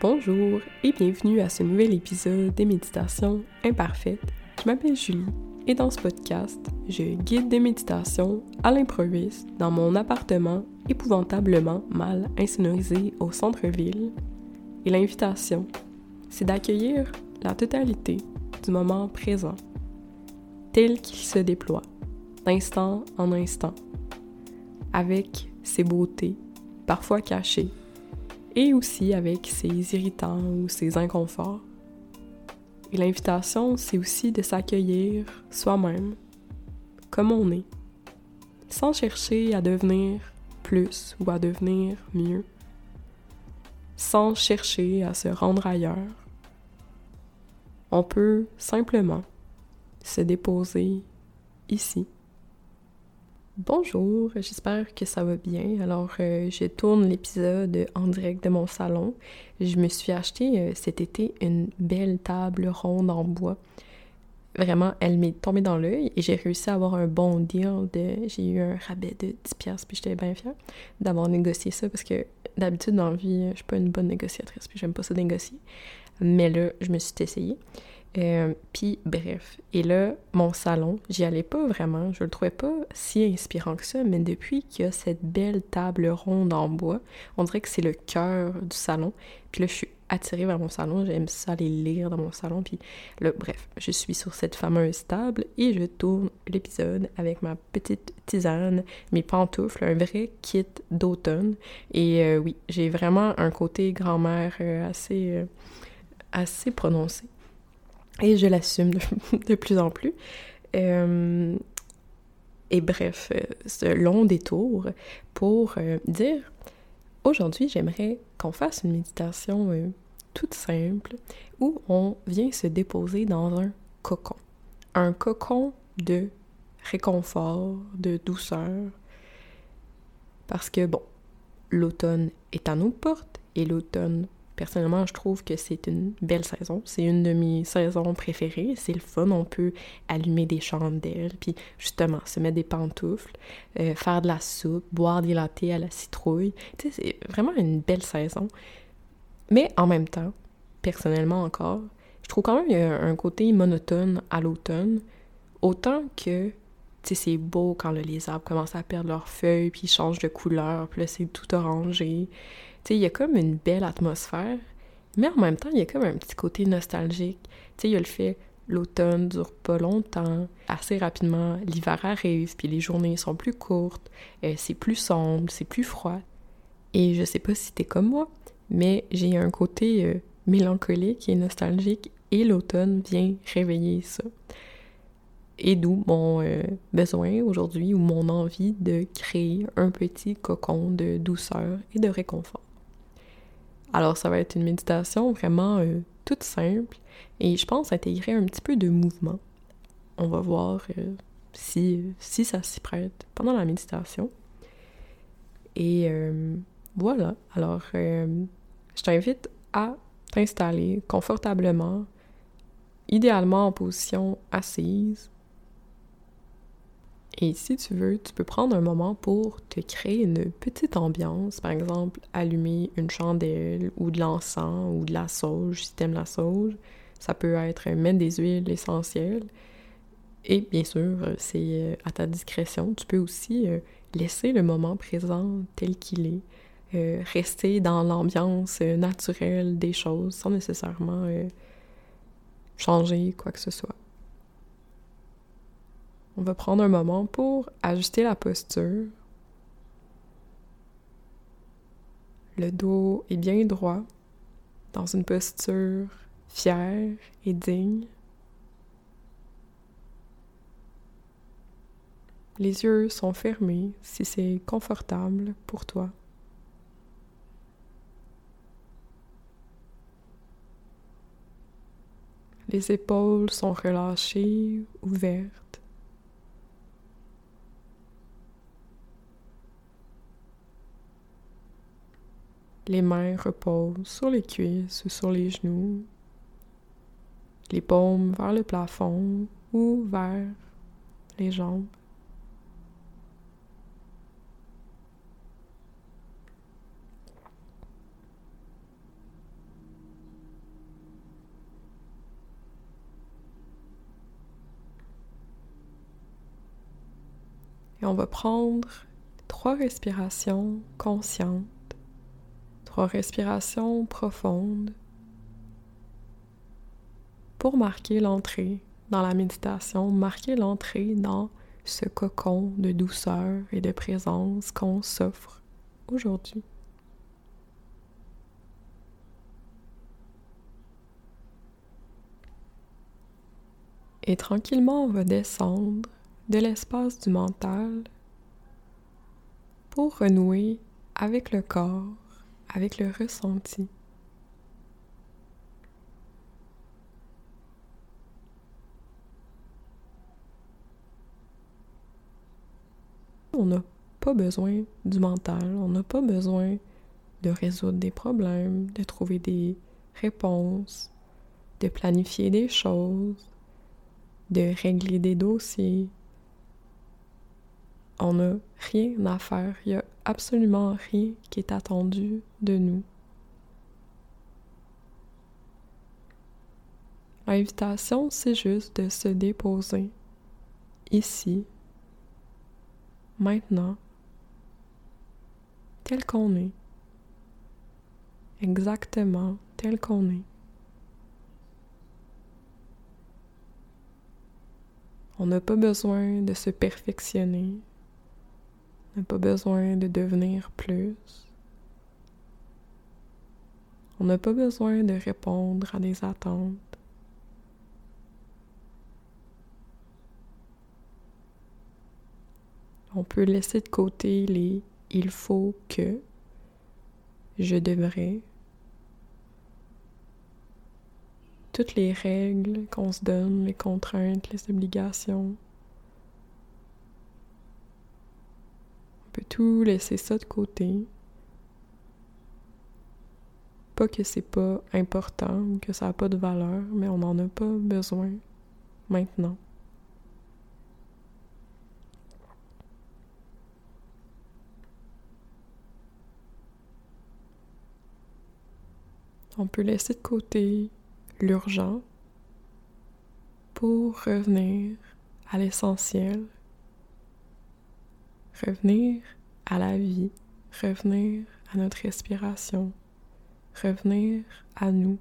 Bonjour et bienvenue à ce nouvel épisode des méditations imparfaites. Je m'appelle Julie et dans ce podcast, je guide des méditations à l'improviste dans mon appartement épouvantablement mal insonorisé au centre-ville. Et l'invitation, c'est d'accueillir la totalité du moment présent, tel qu'il se déploie, d'instant en instant, avec ses beautés, parfois cachées, et aussi avec ses irritants ou ses inconforts. Et l'invitation, c'est aussi de s'accueillir soi-même, comme on est, sans chercher à devenir plus ou à devenir mieux, sans chercher à se rendre ailleurs. On peut simplement se déposer ici. Bonjour, j'espère que ça va bien. Alors, euh, je tourne l'épisode en direct de mon salon. Je me suis acheté euh, cet été une belle table ronde en bois. Vraiment, elle m'est tombée dans l'œil et j'ai réussi à avoir un bon deal de... J'ai eu un rabais de 10$ puis j'étais bien fière d'avoir négocié ça parce que d'habitude dans la vie, je suis pas une bonne négociatrice puis j'aime pas ça négocier. Mais là, je me suis essayée. Euh, puis bref, et là, mon salon, j'y allais pas vraiment, je le trouvais pas si inspirant que ça, mais depuis qu'il y a cette belle table ronde en bois, on dirait que c'est le cœur du salon. Puis là, je suis attirée vers mon salon, j'aime ça aller lire dans mon salon, puis là, bref, je suis sur cette fameuse table et je tourne l'épisode avec ma petite tisane, mes pantoufles, un vrai kit d'automne. Et euh, oui, j'ai vraiment un côté grand-mère euh, assez, assez prononcé et je l'assume de, plus en plus. Euh, et bref, euh, ce long détour pour euh, dire aujourd'hui, j'aimerais qu'on fasse une méditation toute simple où on vient se déposer dans un cocon. Un cocon de réconfort, de douceur. Parce que, bon, l'automne est à nos portes et l'automne Personnellement, je trouve que c'est une belle saison. C'est une de mes saisons préférées. C'est le fun. On peut allumer des chandelles, puis justement se mettre des pantoufles, euh, faire de la soupe, boire des latés à la citrouille. C'est vraiment une belle saison. Mais en même temps, personnellement encore, je trouve quand même qu'il y a un côté monotone à l'automne. Autant que c'est beau quand les arbres commencent à perdre leurs feuilles, puis ils changent de couleur, puis là, c'est tout orangé il y a comme une belle atmosphère, mais en même temps, il y a comme un petit côté nostalgique. Tu sais, il y a le fait l'automne dure pas longtemps, assez rapidement, l'hiver arrive, puis les journées sont plus courtes, euh, c'est plus sombre, c'est plus froid. Et je sais pas si t'es comme moi, mais j'ai un côté euh, mélancolique et nostalgique, et l'automne vient réveiller ça. Et d'où mon euh, besoin aujourd'hui ou mon envie de créer un petit cocon de douceur et de réconfort. Alors, ça va être une méditation vraiment euh, toute simple et je pense intégrer un petit peu de mouvement. On va voir euh, si, si ça s'y prête pendant la méditation. Et euh, voilà. Alors, je t'invite à t'installer confortablement, idéalement en position assise et si tu veux, tu peux prendre un moment pour te créer une petite ambiance, par exemple allumer une chandelle ou de l'encens ou de la sauge si aimes la sauge. Ça peut être mettre des huiles essentielles. Et bien sûr, c'est euh, à ta discrétion. Tu peux aussi euh, laisser le moment présent tel qu'il est. Euh, rester dans l'ambiance naturelle des choses sans nécessairement changer quoi que ce soit. On va prendre un moment pour ajuster la posture. Le dos est bien droit, dans une posture fière et digne. Les yeux sont fermés si c'est confortable pour toi. Les épaules sont relâchées, ouvertes. Les mains reposent sur les cuisses ou sur les genoux, les paumes vers le plafond ou vers les jambes. Et on va prendre trois respirations conscientes trois respirations profondes pour marquer l'entrée dans la méditation, marquer l'entrée dans ce cocon de douceur et de présence qu'on s'offre aujourd'hui. Et tranquillement, on va descendre de l'espace du mental pour renouer avec le corps, avec le ressenti. On n'a pas besoin du mental, on n'a pas besoin de résoudre des problèmes, de trouver des réponses, de planifier des choses, de régler des dossiers. On n'a rien à faire, il n'y a absolument rien qui est attendu de nous. L'invitation, c'est juste de se déposer ici maintenant, tel qu'on est, exactement tel qu'on est. On n'a pas besoin de se perfectionner, on n'a pas besoin de devenir plus. On n'a pas besoin de répondre à des attentes. On peut laisser de côté les il faut que, je devrais, toutes les règles qu'on se donne, les contraintes, les obligations. On peut tout laisser ça de côté. Pas que c'est pas important ou que ça n'a pas de valeur, mais on n'en a pas besoin maintenant. on peut laisser de côté l'urgent pour revenir à l'essentiel, revenir à la vie, revenir à notre respiration, revenir à nous.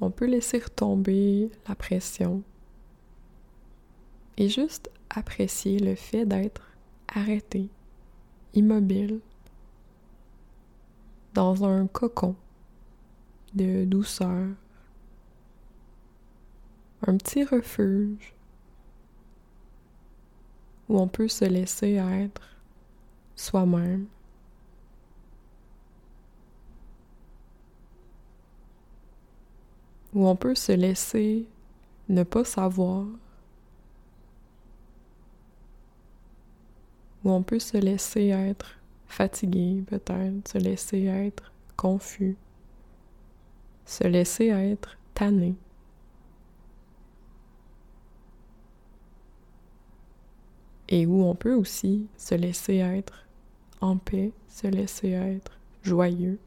On peut laisser retomber la pression et juste apprécier le fait d'être arrêté, immobile, dans un cocon de douceur, un petit refuge où on peut se laisser être soi-même. Où on peut se laisser ne pas savoir où on peut se laisser être fatigué peut-être, se laisser être confus, se laisser être tanné. Et où on peut aussi se laisser être en paix, se laisser être joyeux.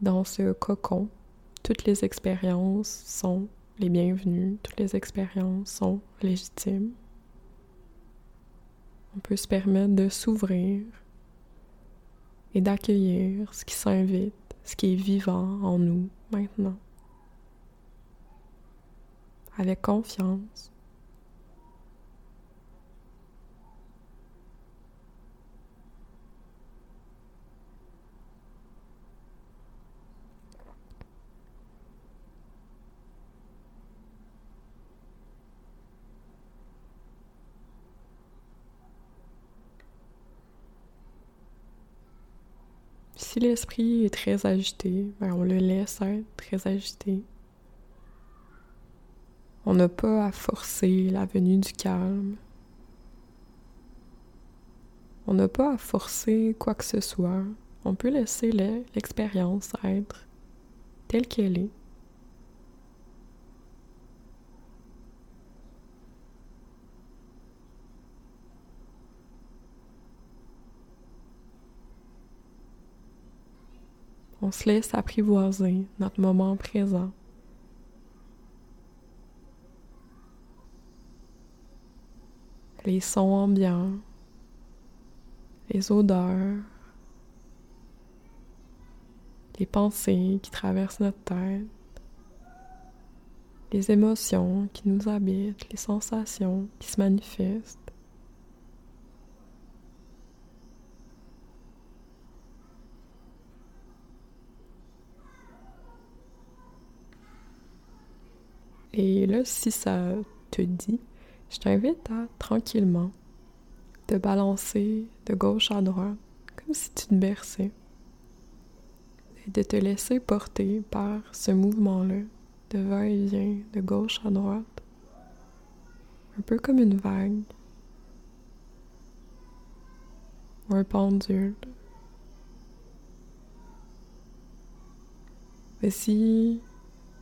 Dans ce cocon, toutes les expériences sont les bienvenus, toutes les expériences sont légitimes. On peut se permettre de s'ouvrir et d'accueillir ce qui s'invite, ce qui est vivant en nous maintenant, avec confiance. Si l'esprit est très agité, ben, on le laisse être très agité. On n'a pas à forcer la venue du calme. On n'a pas à forcer quoi que ce soit. On peut laisser l'expérience être telle qu'elle est. On se laisse apprivoiser notre moment présent. Les sons ambiants, les odeurs, les pensées qui traversent notre tête, les émotions qui nous habitent, les sensations qui se manifestent. Et là, si ça te dit, je t'invite à tranquillement te balancer de gauche à droite, comme si tu te berçais, et de te laisser porter par ce mouvement-là de va-et-vient de gauche à droite, un peu comme une vague ou un pendule. Et si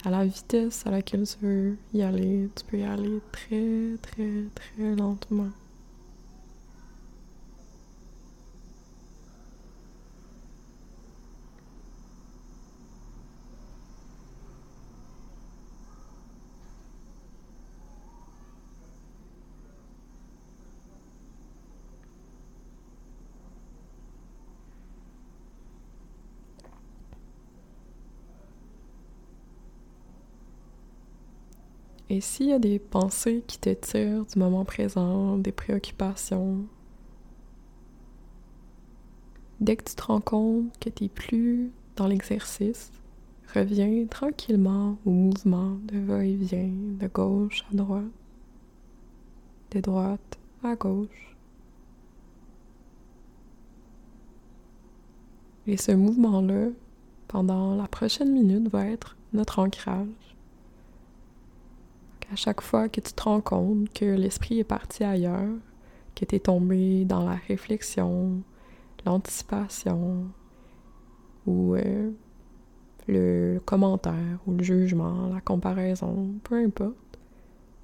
à la vitesse à laquelle tu veux y aller, tu peux y aller très très très lentement. Et s'il y a des pensées qui te tirent du moment présent, des préoccupations, dès que tu te rends compte que tu n'es plus dans l'exercice, reviens tranquillement au mouvement de va-et-vient, de gauche à droite, de droite à gauche. Et ce mouvement-là, pendant la prochaine minute, va être notre ancrage à chaque fois que tu te rends compte que l'esprit est parti ailleurs, que tu es tombé dans la réflexion, l'anticipation ou euh, le commentaire ou le jugement, la comparaison, peu importe,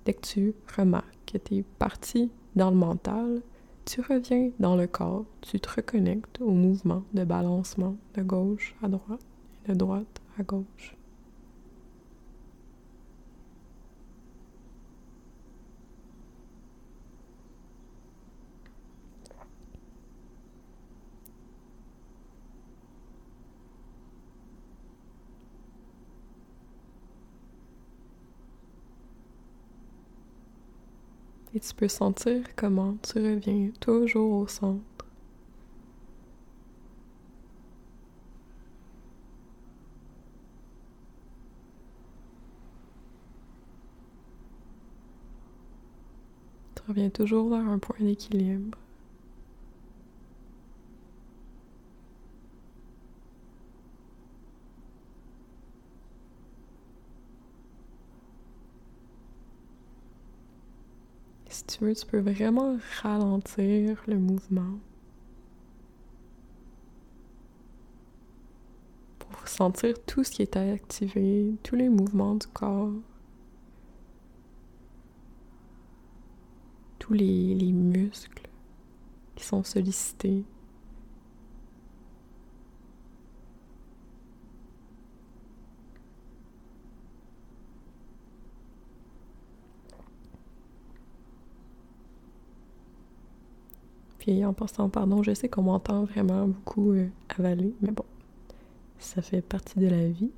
dès que tu remarques que tu es parti dans le mental, tu reviens dans le corps, tu te reconnectes au mouvement de balancement de gauche à droite et de droite à gauche. Et tu peux sentir comment tu reviens toujours au centre. Tu reviens toujours vers un point d'équilibre. Si tu veux, tu peux vraiment ralentir le mouvement pour sentir tout ce qui est activé, tous les mouvements du corps, tous les, les muscles qui sont sollicités. Et en passant, pardon, je sais qu'on m'entend vraiment beaucoup euh, avaler, mais bon, ça fait partie de la vie.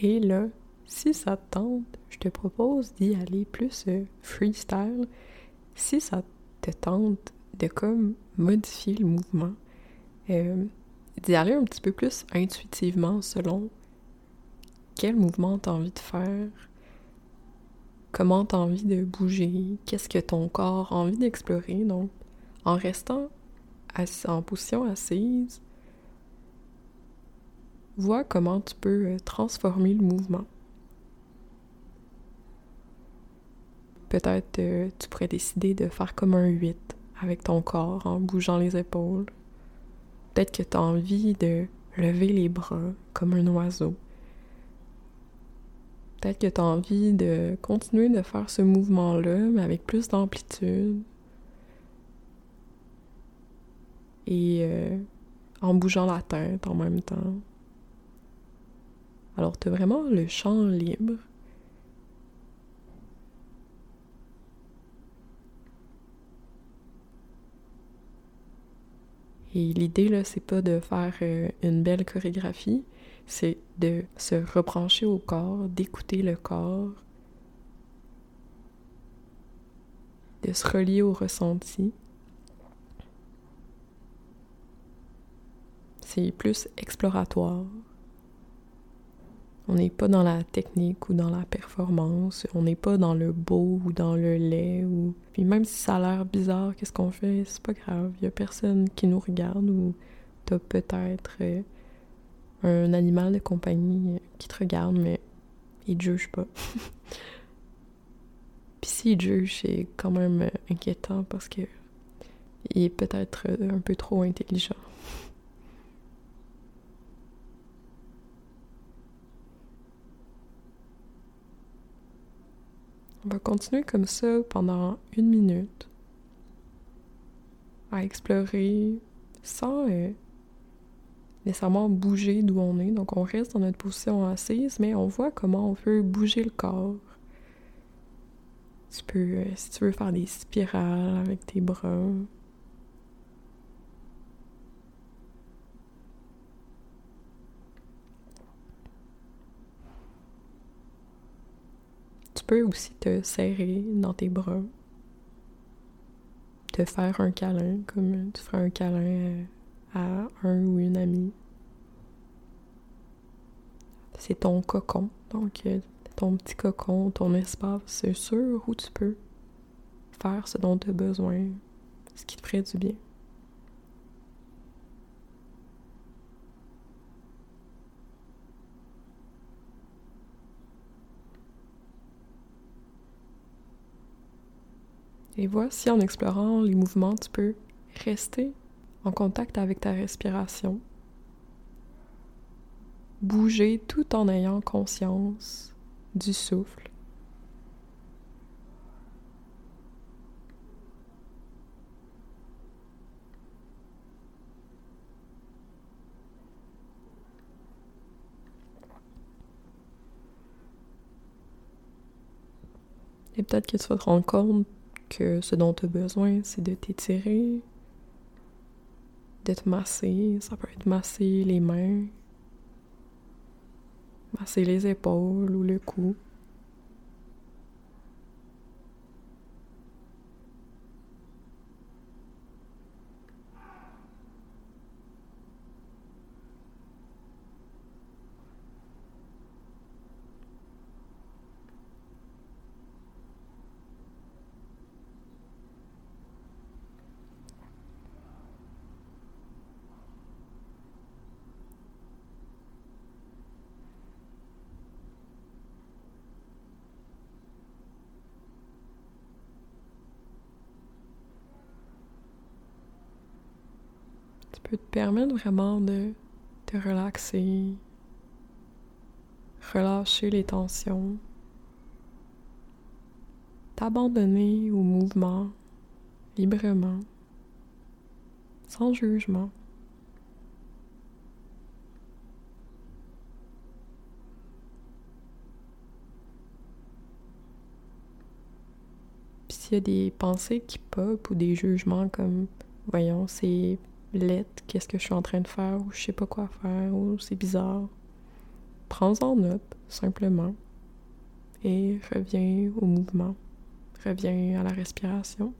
Et là, si ça te tente, je te propose d'y aller plus euh, freestyle. Si ça te tente de comme modifier le mouvement, euh, d'y aller un petit peu plus intuitivement selon quel mouvement tu as envie de faire, comment tu as envie de bouger, qu'est-ce que ton corps a envie d'explorer. Donc, en restant en position assise, vois comment tu peux euh, transformer le mouvement. Peut-être euh, tu pourrais décider de faire comme un 8 avec ton corps en bougeant les épaules. Peut-être que tu as envie de lever les bras comme un oiseau. Peut-être que tu as envie de continuer de faire ce mouvement-là, mais avec plus d'amplitude. Et euh, en bougeant la tête en même temps. Alors, tu as vraiment le champ libre. Et l'idée, là, c'est pas de faire euh, une belle chorégraphie, c'est de se rebrancher au corps, d'écouter le corps, de se relier au ressenti. C'est plus exploratoire. On n'est pas dans la technique ou dans la performance, on n'est pas dans le beau ou dans le laid ou puis même si ça a l'air bizarre qu'est-ce qu'on fait, c'est pas grave, il y a personne qui nous regarde ou t'as peut-être euh, un animal de compagnie qui te regarde mais il te juge pas. puis s'il juge, c'est quand même inquiétant parce que il est peut-être un peu trop intelligent. On va continuer comme ça pendant une minute à explorer sans euh, nécessairement bouger d'où on est. Donc on reste dans notre position assise, mais on voit comment on peut bouger le corps. Tu peux, euh, si tu veux faire des spirales avec tes bras, peux aussi te serrer dans tes bras, te faire un câlin comme tu ferais un câlin à un ou une amie. C'est ton cocon, donc euh, ton petit cocon, ton espace sûr où tu peux faire ce dont tu as besoin, ce qui te ferait du bien. Et voici en explorant les mouvements, tu peux rester en contact avec ta respiration. Bouger tout en ayant conscience du souffle. Et peut-être que tu vas te rendre compte que ce dont tu as besoin, c'est de t'étirer, de te masser. Ça peut être masser les mains, masser les épaules ou le cou. peut te permettre vraiment de te relaxer, relâcher les tensions, t'abandonner au mouvement librement, sans jugement. Puis s'il y a des pensées qui pop ou des jugements comme voyons, c'est lettre, qu'est-ce que je suis en train de faire, ou je sais pas quoi faire, ou c'est bizarre. Prends-en note, simplement, et reviens au mouvement, reviens à la respiration.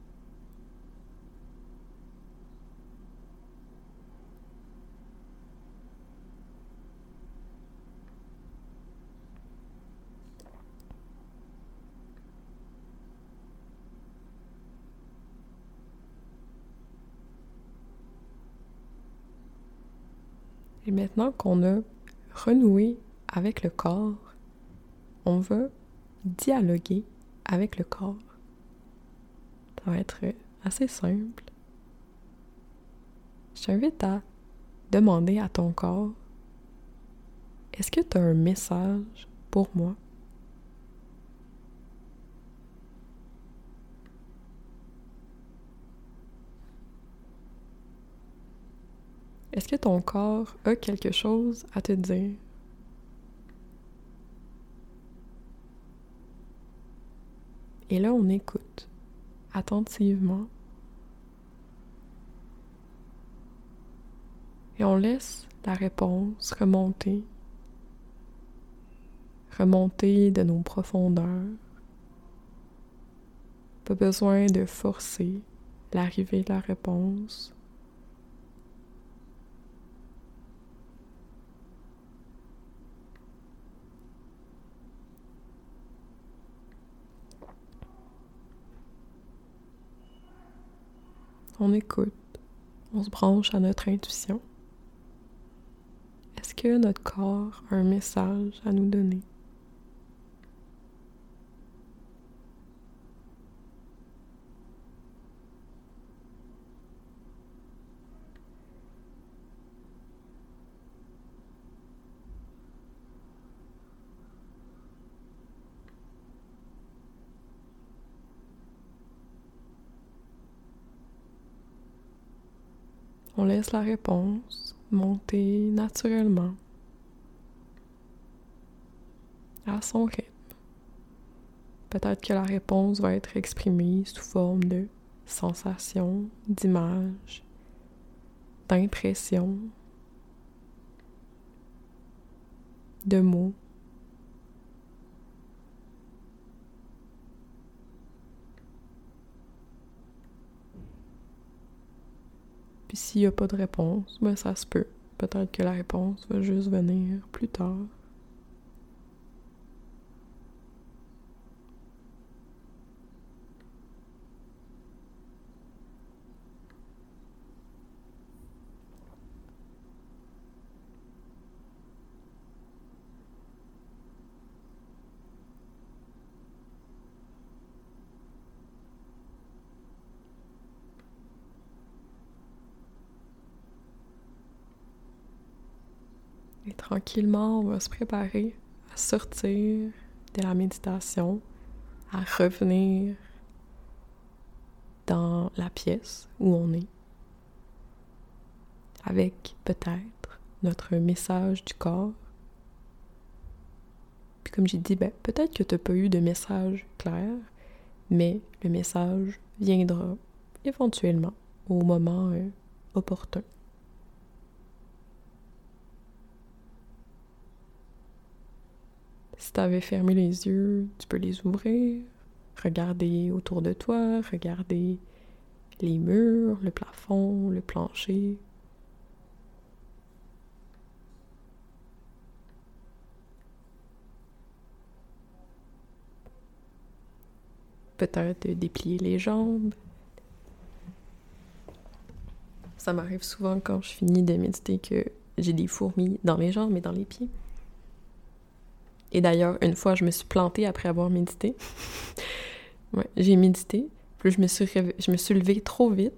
Et maintenant qu'on a renoué avec le corps, on va dialoguer avec le corps. Ça va être assez simple. Je t'invite à demander à ton corps, est-ce que tu as un message pour moi? Est-ce que ton corps a quelque chose à te dire? Et là, on écoute attentivement. Et on laisse la réponse remonter, remonter de nos profondeurs. Pas besoin de forcer l'arrivée de la réponse. On écoute, on se branche à notre intuition. Est-ce que notre corps a un message à nous donner? On laisse la réponse monter naturellement à son rythme. Peut-être que la réponse va être exprimée sous forme de sensations, d'images, d'impressions, de mots. S'il n'y a pas de réponse, ben ça se peut. Peut-être que la réponse va juste venir plus tard. Et tranquillement, on va se préparer à sortir de la méditation, à revenir dans la pièce où on est, avec peut-être notre message du corps. Puis comme j'ai dit, ben, peut-être que tu n'as pas eu de message clair, mais le message viendra éventuellement au moment euh, opportun. Si tu avais fermé les yeux, tu peux les ouvrir, regarder autour de toi, regarder les murs, le plafond, le plancher. Peut-être déplier les jambes. Ça m'arrive souvent quand je finis de méditer que j'ai des fourmis dans les jambes et dans les pieds. Et d'ailleurs, une fois, je me suis plantée après avoir médité. j'ai médité, puis je me suis je me suis levée trop vite,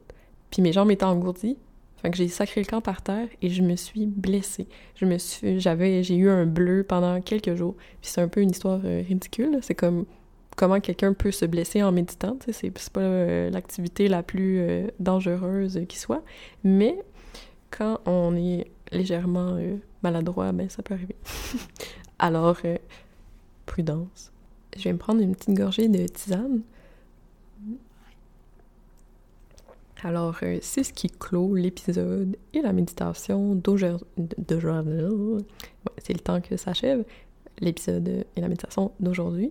puis mes jambes étaient engourdies. Fait que j'ai sacré le camp par terre et je me suis blessée. Je me suis j'avais j'ai eu un bleu pendant quelques jours. Puis c'est un peu une histoire euh, ridicule, c'est comme comment quelqu'un peut se blesser en méditant, c'est c'est pas euh, l'activité la plus euh, dangereuse qui soit, mais quand on est légèrement maladroit, ben ça peut arriver. Alors, euh, prudence. Je vais me prendre une petite gorgée de tisane. Alors, euh, c'est ce qui clôt l'épisode et la méditation d'aujourd'hui. c'est le temps que s'achève l'épisode et la méditation d'aujourd'hui.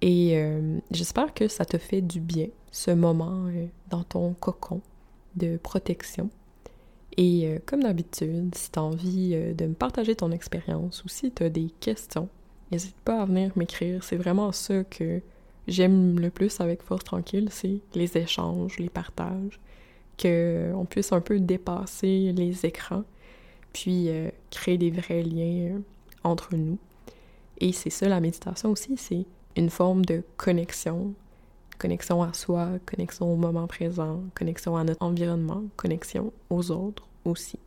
Et euh, j'espère que ça te fait du bien, ce moment dans ton cocon de protection. Et euh, comme d'habitude, si tu as envie euh, de me partager ton expérience ou si tu as des questions, n'hésite pas à venir m'écrire. C'est vraiment ça que j'aime le plus avec Force Tranquille, c'est les échanges, les partages, qu'on euh, puisse un peu dépasser les écrans, puis créer des vrais liens entre nous. Et c'est ça la méditation aussi, c'est une forme de connexion, connexion à soi, connexion au moment présent, connexion à notre environnement, connexion aux autres aussi.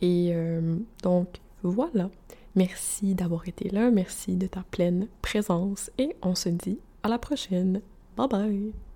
Et euh, donc voilà, merci d'avoir été là, merci de ta pleine présence et on se dit à la prochaine. Bye bye